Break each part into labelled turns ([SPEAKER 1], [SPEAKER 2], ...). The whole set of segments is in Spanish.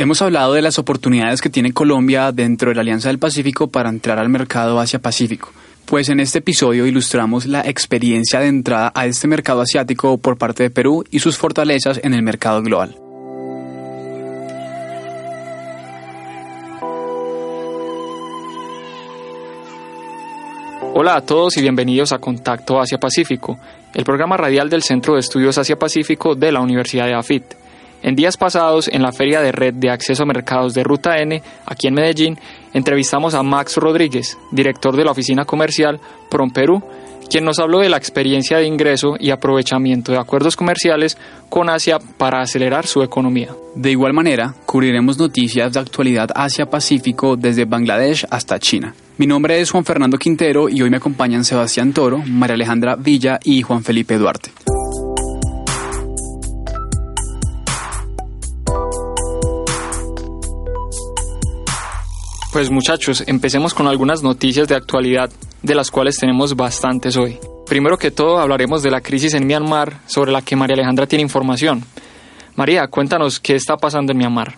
[SPEAKER 1] Hemos hablado de las oportunidades que tiene Colombia dentro de la Alianza del Pacífico para entrar al mercado Asia-Pacífico. Pues en este episodio ilustramos la experiencia de entrada a este mercado asiático por parte de Perú y sus fortalezas en el mercado global.
[SPEAKER 2] Hola a todos y bienvenidos a Contacto Asia-Pacífico, el programa radial del Centro de Estudios Asia-Pacífico de la Universidad de AFIT. En días pasados, en la Feria de Red de Acceso a Mercados de Ruta N, aquí en Medellín, entrevistamos a Max Rodríguez, director de la oficina comercial PROM Perú, quien nos habló de la experiencia de ingreso y aprovechamiento de acuerdos comerciales con Asia para acelerar su economía.
[SPEAKER 1] De igual manera, cubriremos noticias de actualidad Asia-Pacífico desde Bangladesh hasta China. Mi nombre es Juan Fernando Quintero y hoy me acompañan Sebastián Toro, María Alejandra Villa y Juan Felipe Duarte.
[SPEAKER 2] Pues muchachos, empecemos con algunas noticias de actualidad, de las cuales tenemos bastantes hoy. Primero que todo hablaremos de la crisis en Myanmar, sobre la que María Alejandra tiene información. María, cuéntanos qué está pasando en Myanmar.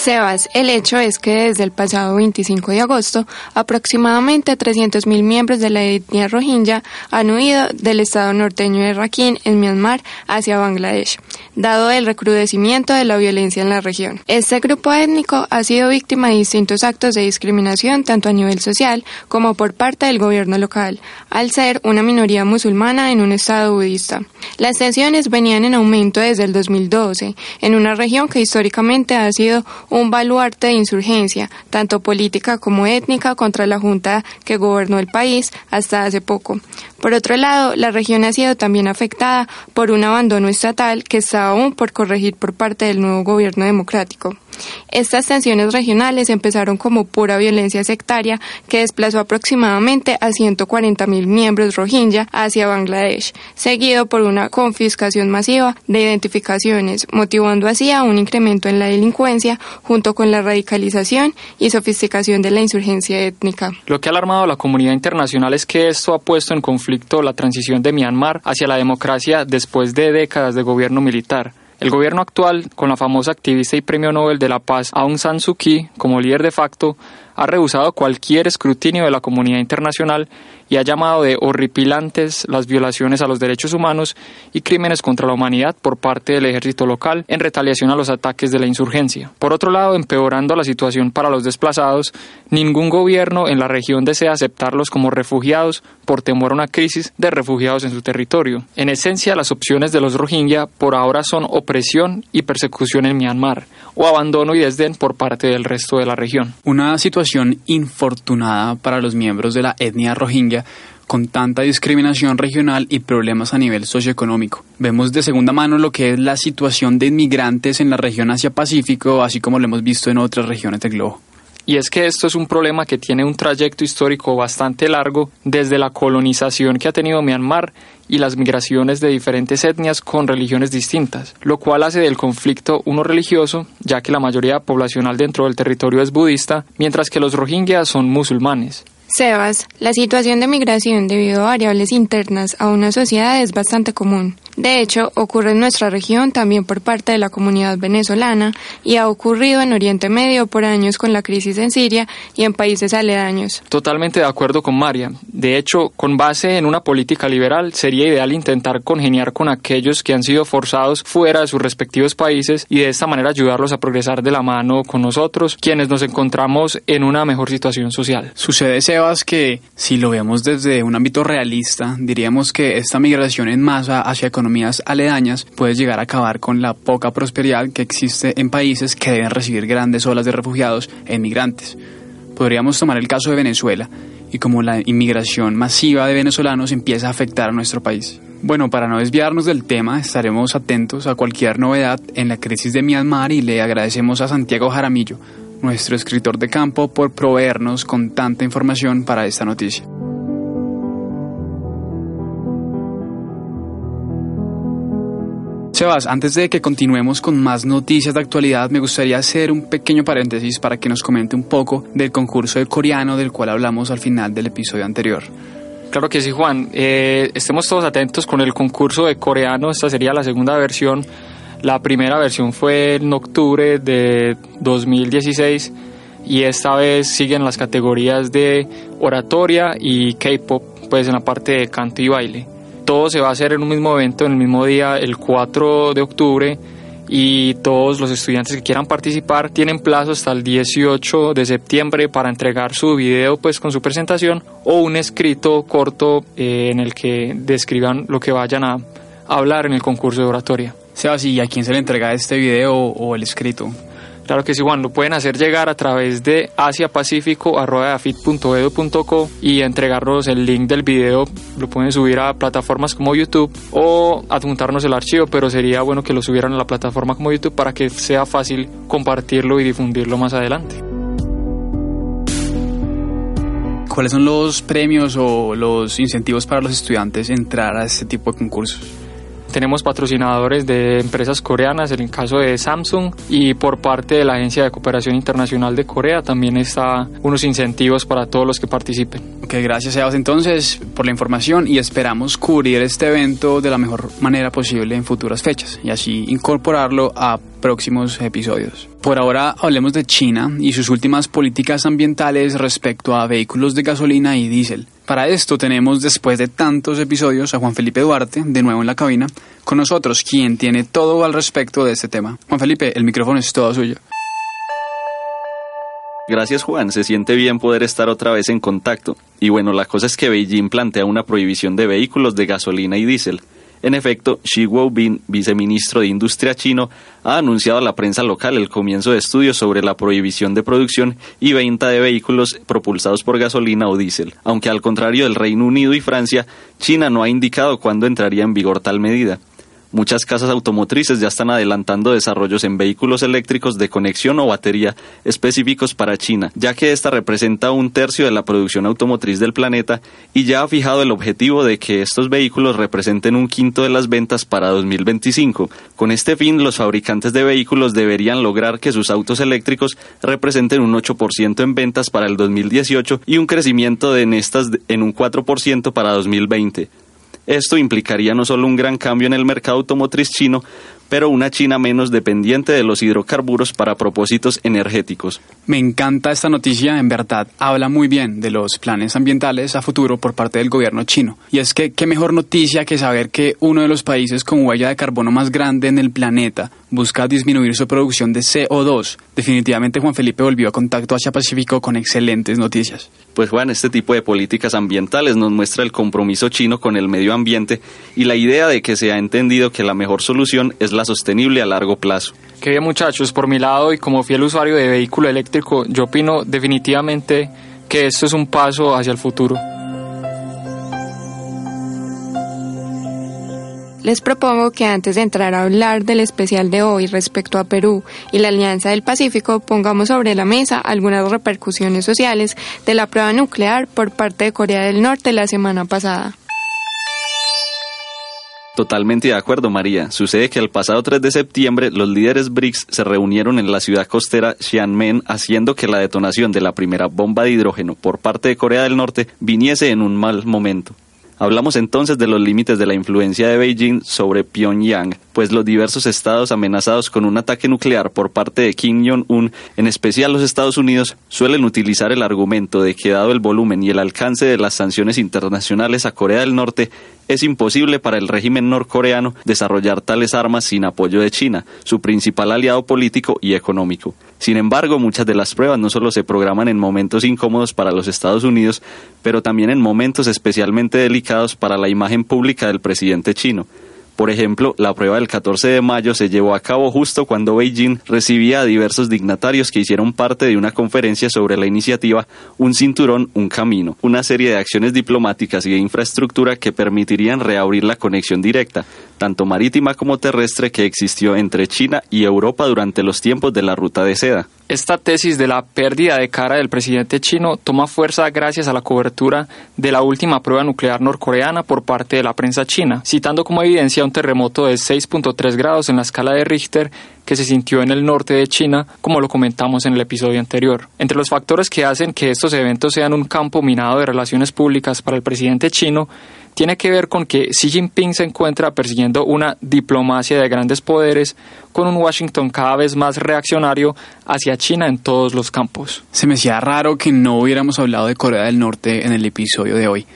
[SPEAKER 3] Sebas, el hecho es que desde el pasado 25 de agosto, aproximadamente 300.000 miembros de la etnia rohingya han huido del estado norteño de Rakhine, en Myanmar, hacia Bangladesh, dado el recrudecimiento de la violencia en la región. Este grupo étnico ha sido víctima de distintos actos de discriminación, tanto a nivel social como por parte del gobierno local, al ser una minoría musulmana en un estado budista. Las tensiones venían en aumento desde el 2012, en una región que históricamente ha sido un baluarte de insurgencia, tanto política como étnica, contra la junta que gobernó el país hasta hace poco. Por otro lado, la región ha sido también afectada por un abandono estatal que está aún por corregir por parte del nuevo gobierno democrático. Estas tensiones regionales empezaron como pura violencia sectaria que desplazó aproximadamente a 140.000 miembros rohingya hacia Bangladesh, seguido por una confiscación masiva de identificaciones, motivando así a un incremento en la delincuencia junto con la radicalización y sofisticación de la insurgencia étnica.
[SPEAKER 2] Lo que ha alarmado a la comunidad internacional es que esto ha puesto en conflicto la transición de Myanmar hacia la democracia después de décadas de gobierno militar. El gobierno actual, con la famosa activista y premio Nobel de la Paz Aung San Suu Kyi como líder de facto, ha rehusado cualquier escrutinio de la comunidad internacional y ha llamado de horripilantes las violaciones a los derechos humanos y crímenes contra la humanidad por parte del ejército local en retaliación a los ataques de la insurgencia. Por otro lado, empeorando la situación para los desplazados, ningún gobierno en la región desea aceptarlos como refugiados por temor a una crisis de refugiados en su territorio. En esencia, las opciones de los Rohingya por ahora son opresión y persecución en Myanmar o abandono y desdén por parte del resto de la región.
[SPEAKER 1] Una situación infortunada para los miembros de la etnia rohingya con tanta discriminación regional y problemas a nivel socioeconómico. Vemos de segunda mano lo que es la situación de inmigrantes en la región Asia-Pacífico, así como lo hemos visto en otras regiones del globo.
[SPEAKER 2] Y es que esto es un problema que tiene un trayecto histórico bastante largo desde la colonización que ha tenido Myanmar y las migraciones de diferentes etnias con religiones distintas, lo cual hace del conflicto uno religioso, ya que la mayoría poblacional dentro del territorio es budista, mientras que los rohingyas son musulmanes.
[SPEAKER 3] Sebas, la situación de migración debido a variables internas a una sociedad es bastante común. De hecho, ocurre en nuestra región también por parte de la comunidad venezolana y ha ocurrido en Oriente Medio por años con la crisis en Siria y en países aledaños.
[SPEAKER 2] Totalmente de acuerdo con María. De hecho, con base en una política liberal, sería ideal intentar congeniar con aquellos que han sido forzados fuera de sus respectivos países y de esta manera ayudarlos a progresar de la mano con nosotros, quienes nos encontramos en una mejor situación social.
[SPEAKER 1] Sucede, Sebas, que si lo vemos desde un ámbito realista, diríamos que esta migración en masa hacia economías aledañas puede llegar a acabar con la poca prosperidad que existe en países que deben recibir grandes olas de refugiados e inmigrantes. Podríamos tomar el caso de Venezuela y como la inmigración masiva de venezolanos empieza a afectar a nuestro país. Bueno, para no desviarnos del tema, estaremos atentos a cualquier novedad en la crisis de Myanmar y le agradecemos a Santiago Jaramillo, nuestro escritor de campo, por proveernos con tanta información para esta noticia. Sebas, antes de que continuemos con más noticias de actualidad, me gustaría hacer un pequeño paréntesis para que nos comente un poco del concurso de coreano del cual hablamos al final del episodio anterior.
[SPEAKER 2] Claro que sí, Juan. Eh, estemos todos atentos con el concurso de coreano. Esta sería la segunda versión La primera versión fue en octubre de 2016 y esta vez siguen las categorías de oratoria y K-pop, pues en la parte de canto y baile. Todo se va a hacer en un mismo evento, en el mismo día, el 4 de octubre y todos los estudiantes que quieran participar tienen plazo hasta el 18 de septiembre para entregar su video pues con su presentación o un escrito corto eh, en el que describan lo que vayan a hablar en el concurso de oratoria.
[SPEAKER 1] Sebas, ¿y a quién se le entrega este video o el escrito?
[SPEAKER 2] Claro que sí, Juan, lo pueden hacer llegar a través de asiapacífico.co y entregarnos el link del video. Lo pueden subir a plataformas como YouTube o adjuntarnos el archivo, pero sería bueno que lo subieran a la plataforma como YouTube para que sea fácil compartirlo y difundirlo más adelante.
[SPEAKER 1] ¿Cuáles son los premios o los incentivos para los estudiantes entrar a este tipo de concursos?
[SPEAKER 2] Tenemos patrocinadores de empresas coreanas, en el caso de Samsung, y por parte de la Agencia de Cooperación Internacional de Corea también está unos incentivos para todos los que participen.
[SPEAKER 1] Ok, gracias Sebas entonces por la información y esperamos cubrir este evento de la mejor manera posible en futuras fechas y así incorporarlo a próximos episodios. Por ahora hablemos de China y sus últimas políticas ambientales respecto a vehículos de gasolina y diésel. Para esto tenemos, después de tantos episodios, a Juan Felipe Duarte, de nuevo en la cabina, con nosotros, quien tiene todo al respecto de este tema. Juan Felipe, el micrófono es todo suyo.
[SPEAKER 4] Gracias Juan, se siente bien poder estar otra vez en contacto. Y bueno, la cosa es que Beijing plantea una prohibición de vehículos de gasolina y diésel. En efecto, Xi Jinping, viceministro de Industria chino, ha anunciado a la prensa local el comienzo de estudios sobre la prohibición de producción y venta de vehículos propulsados por gasolina o diésel, aunque al contrario del Reino Unido y Francia, China no ha indicado cuándo entraría en vigor tal medida. Muchas casas automotrices ya están adelantando desarrollos en vehículos eléctricos de conexión o batería específicos para China, ya que esta representa un tercio de la producción automotriz del planeta y ya ha fijado el objetivo de que estos vehículos representen un quinto de las ventas para 2025. Con este fin, los fabricantes de vehículos deberían lograr que sus autos eléctricos representen un 8% en ventas para el 2018 y un crecimiento en estas en un 4% para 2020. Esto implicaría no solo un gran cambio en el mercado automotriz chino, pero una China menos dependiente de los hidrocarburos para propósitos energéticos.
[SPEAKER 1] Me encanta esta noticia, en verdad, habla muy bien de los planes ambientales a futuro por parte del gobierno chino. Y es que qué mejor noticia que saber que uno de los países con huella de carbono más grande en el planeta busca disminuir su producción de CO2. Definitivamente Juan Felipe volvió a Contacto Asia Pacífico con excelentes noticias.
[SPEAKER 4] Pues Juan, este tipo de políticas ambientales nos muestra el compromiso chino con el medio ambiente y la idea de que se ha entendido que la mejor solución es la sostenible a largo plazo.
[SPEAKER 2] Qué bien muchachos, por mi lado y como fiel usuario de vehículo eléctrico, yo opino definitivamente que esto es un paso hacia el futuro.
[SPEAKER 3] Les propongo que antes de entrar a hablar del especial de hoy respecto a Perú y la Alianza del Pacífico, pongamos sobre la mesa algunas repercusiones sociales de la prueba nuclear por parte de Corea del Norte la semana pasada.
[SPEAKER 4] Totalmente de acuerdo, María. Sucede que el pasado 3 de septiembre los líderes BRICS se reunieron en la ciudad costera Xiamen, haciendo que la detonación de la primera bomba de hidrógeno por parte de Corea del Norte viniese en un mal momento. Hablamos entonces de los límites de la influencia de Beijing sobre Pyongyang, pues los diversos estados amenazados con un ataque nuclear por parte de Kim Jong-un, en especial los Estados Unidos, suelen utilizar el argumento de que dado el volumen y el alcance de las sanciones internacionales a Corea del Norte, es imposible para el régimen norcoreano desarrollar tales armas sin apoyo de China, su principal aliado político y económico. Sin embargo, muchas de las pruebas no solo se programan en momentos incómodos para los Estados Unidos, pero también en momentos especialmente delicados para la imagen pública del presidente chino. Por ejemplo, la prueba del 14 de mayo se llevó a cabo justo cuando Beijing recibía a diversos dignatarios que hicieron parte de una conferencia sobre la iniciativa Un cinturón, un camino, una serie de acciones diplomáticas y de infraestructura que permitirían reabrir la conexión directa, tanto marítima como terrestre, que existió entre China y Europa durante los tiempos de la ruta de seda.
[SPEAKER 2] Esta tesis de la pérdida de cara del presidente chino toma fuerza gracias a la cobertura de la última prueba nuclear norcoreana por parte de la prensa china, citando como evidencia un terremoto de 6.3 grados en la escala de Richter que se sintió en el norte de China, como lo comentamos en el episodio anterior. Entre los factores que hacen que estos eventos sean un campo minado de relaciones públicas para el presidente chino tiene que ver con que Xi Jinping se encuentra persiguiendo una diplomacia de grandes poderes con un Washington cada vez más reaccionario hacia China en todos los campos.
[SPEAKER 1] Se me hacía raro que no hubiéramos hablado de Corea del Norte en el episodio de hoy.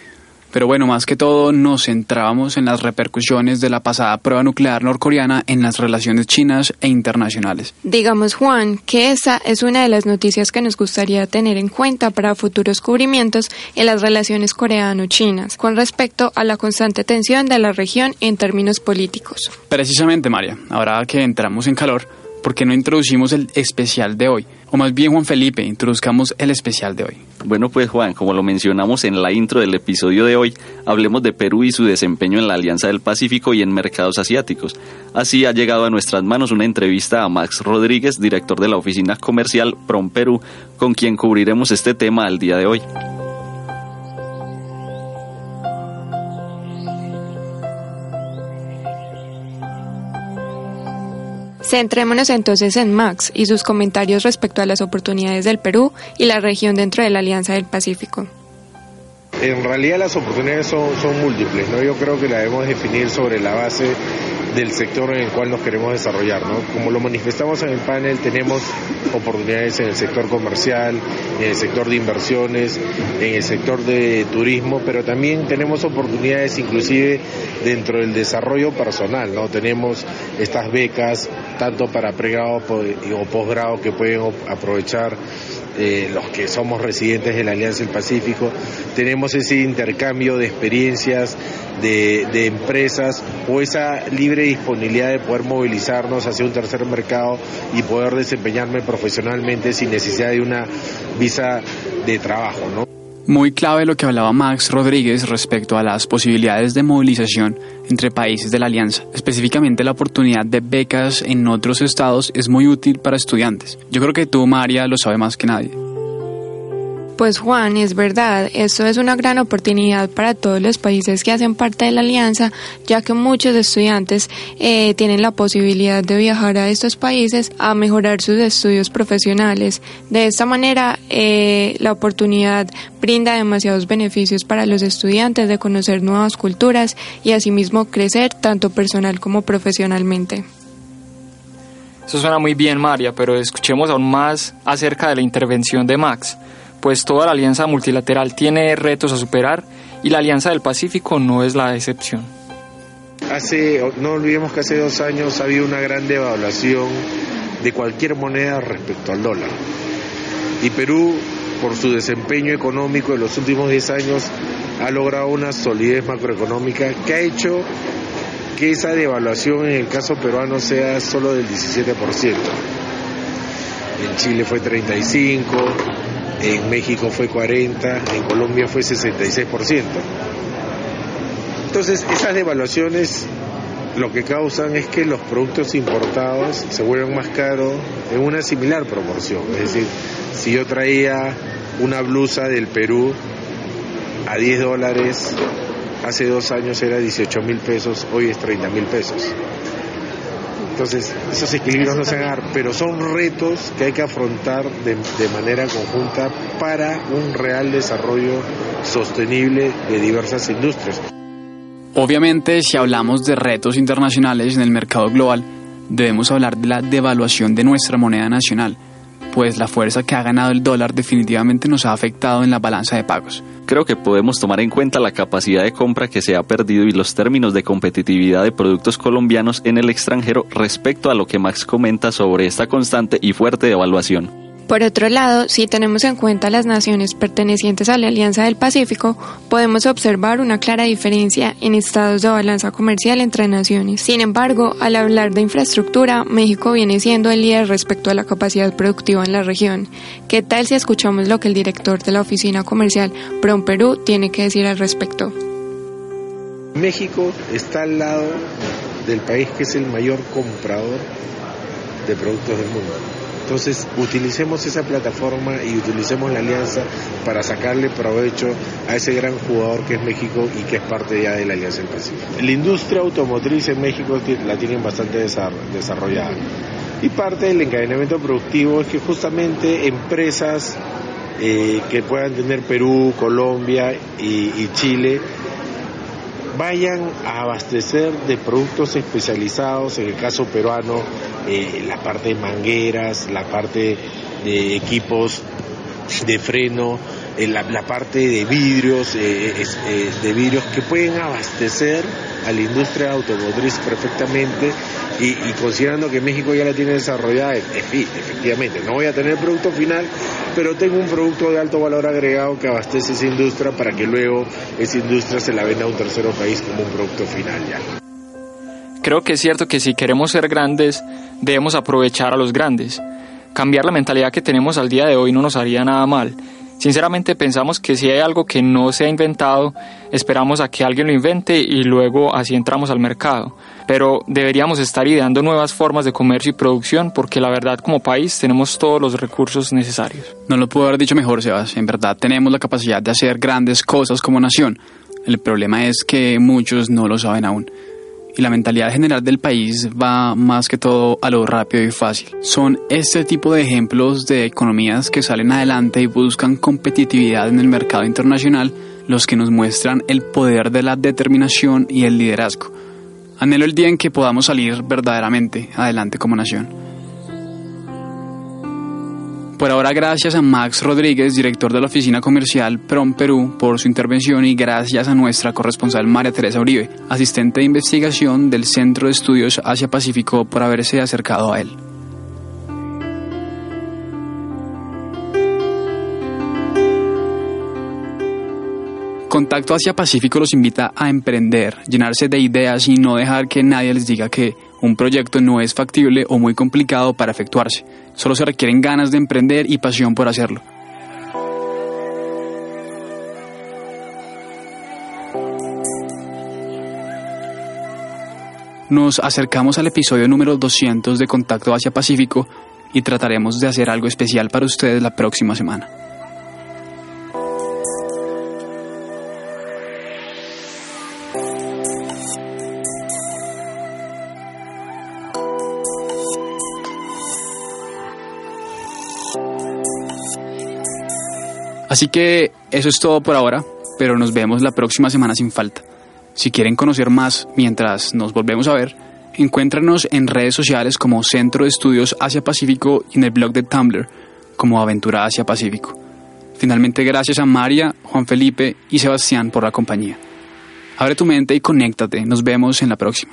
[SPEAKER 1] Pero bueno, más que todo nos centrábamos en las repercusiones de la pasada prueba nuclear norcoreana en las relaciones chinas e internacionales.
[SPEAKER 3] Digamos, Juan, que esa es una de las noticias que nos gustaría tener en cuenta para futuros cubrimientos en las relaciones coreano-chinas, con respecto a la constante tensión de la región en términos políticos.
[SPEAKER 1] Precisamente, María, ahora que entramos en calor, ¿por qué no introducimos el especial de hoy? O más bien, Juan Felipe, introduzcamos el especial de hoy.
[SPEAKER 4] Bueno, pues Juan, como lo mencionamos en la intro del episodio de hoy, hablemos de Perú y su desempeño en la Alianza del Pacífico y en mercados asiáticos. Así ha llegado a nuestras manos una entrevista a Max Rodríguez, director de la oficina comercial PROM Perú, con quien cubriremos este tema al día de hoy.
[SPEAKER 3] Centrémonos entonces en Max y sus comentarios respecto a las oportunidades del Perú y la región dentro de la Alianza del Pacífico.
[SPEAKER 5] En realidad las oportunidades son, son múltiples, ¿no? Yo creo que la debemos definir sobre la base del sector en el cual nos queremos desarrollar. ¿no? Como lo manifestamos en el panel, tenemos oportunidades en el sector comercial, en el sector de inversiones, en el sector de turismo, pero también tenemos oportunidades inclusive dentro del desarrollo personal. ¿no? Tenemos estas becas, tanto para pregrado o posgrado, que pueden aprovechar eh, los que somos residentes de la Alianza del Pacífico, tenemos ese intercambio de experiencias, de, de, empresas o esa libre disponibilidad de poder movilizarnos hacia un tercer mercado y poder desempeñarme profesionalmente sin necesidad de una visa de trabajo, ¿no?
[SPEAKER 1] Muy clave lo que hablaba Max Rodríguez respecto a las posibilidades de movilización entre países de la alianza. Específicamente la oportunidad de becas en otros estados es muy útil para estudiantes. Yo creo que tú, María, lo sabe más que nadie.
[SPEAKER 3] Pues Juan, es verdad, esto es una gran oportunidad para todos los países que hacen parte de la alianza, ya que muchos estudiantes eh, tienen la posibilidad de viajar a estos países a mejorar sus estudios profesionales. De esta manera, eh, la oportunidad brinda demasiados beneficios para los estudiantes de conocer nuevas culturas y asimismo crecer tanto personal como profesionalmente.
[SPEAKER 2] Eso suena muy bien, María, pero escuchemos aún más acerca de la intervención de Max pues toda la alianza multilateral tiene retos a superar y la Alianza del Pacífico no es la excepción.
[SPEAKER 5] Hace, no olvidemos que hace dos años ha habido una gran devaluación de cualquier moneda respecto al dólar. Y Perú, por su desempeño económico en los últimos 10 años, ha logrado una solidez macroeconómica que ha hecho que esa devaluación en el caso peruano sea solo del 17%. En Chile fue 35, en México fue 40, en Colombia fue 66%. Entonces, esas devaluaciones lo que causan es que los productos importados se vuelven más caros en una similar proporción. Es decir, si yo traía una blusa del Perú a 10 dólares, hace dos años era 18 mil pesos, hoy es 30 mil pesos. Entonces, esos equilibrios no se van a dar, pero son retos que hay que afrontar de, de, manera conjunta para un real desarrollo sostenible de diversas industrias.
[SPEAKER 1] Obviamente, si hablamos de retos internacionales en el mercado global, debemos hablar de la devaluación de nuestra moneda nacional, pues la fuerza que ha ganado el dólar definitivamente nos ha afectado en la balanza de pagos
[SPEAKER 4] creo que podemos tomar en cuenta la capacidad de compra que se ha perdido y los términos de competitividad de productos colombianos en el extranjero respecto a lo que Max comenta sobre esta constante y fuerte devaluación.
[SPEAKER 3] Por otro lado, si tenemos en cuenta las naciones pertenecientes a la Alianza del Pacífico, podemos observar una clara diferencia en estados de balanza comercial entre naciones. Sin embargo, al hablar de infraestructura, México viene siendo el líder respecto a la capacidad productiva en la región. ¿Qué tal si escuchamos lo que el director de la oficina comercial PROM Perú tiene que decir al respecto?
[SPEAKER 5] México está al lado del país que es el mayor comprador de productos del mundo entonces, utilicemos esa plataforma y utilicemos la alianza para sacarle provecho a ese gran jugador que es México y que es parte ya de la Alianza del Pacífico. La industria automotriz en México la tienen bastante desarrollada. Y parte del encadenamiento productivo es que justamente empresas eh, que puedan tener Perú, Colombia y, Chile vayan a abastecer de productos especializados, en el caso peruano, eh, la parte de mangueras, la parte de equipos de freno, eh, la, parte de vidrios, de vidrios que pueden abastecer a la industria automotriz perfectamente y, considerando que México ya la tiene desarrollada, efectivamente, no voy a tener producto final, pero tengo un producto de alto valor agregado que abastece esa industria para que luego esa industria se la venda a un tercero país como un producto final ya.
[SPEAKER 2] Creo que es cierto que si queremos ser grandes, debemos aprovechar a los grandes. Cambiar la mentalidad que tenemos al día de hoy no nos haría nada mal Sinceramente pensamos que si hay algo que no se ha inventado, esperamos a que alguien lo invente y luego así entramos al mercado. Pero deberíamos estar ideando nuevas formas de comercio y producción porque la verdad como país tenemos todos los recursos necesarios.
[SPEAKER 1] No lo puedo haber dicho mejor, Sebas. En verdad tenemos la capacidad de hacer grandes cosas como nación. El problema es que muchos no lo saben aún y la mentalidad general del país va más que todo a lo rápido y fácil. Son este tipo de ejemplos de economías que salen adelante y buscan competitividad en el mercado internacional los que nos muestran el poder de la determinación y el liderazgo. Anhelo el día en que podamos salir verdaderamente adelante como nación. Por ahora, gracias a Max Rodríguez, director de la oficina comercial PROM Perú, por su intervención y gracias a nuestra corresponsal María Teresa Uribe, asistente de investigación del Centro de Estudios Asia-Pacífico, por haberse acercado a él. Contacto Asia Pacífico los invita a emprender, llenarse de ideas y no dejar que nadie les diga que un proyecto no es factible o muy complicado para efectuarse. Solo se requieren ganas de emprender y pasión por hacerlo. Nos acercamos al episodio número 200 de Contacto Asia Pacífico y trataremos de hacer algo especial para ustedes la próxima semana. Así que eso es todo por ahora, pero nos vemos la próxima semana sin falta. Si quieren conocer más mientras nos volvemos a ver, encuéntranos en redes sociales como Centro de Estudios Asia Pacífico y en el blog de Tumblr como Aventura Asia Pacífico. Finalmente, gracias a María, Juan Felipe y Sebastián por la compañía. Abre tu mente y conéctate. Nos vemos en la próxima.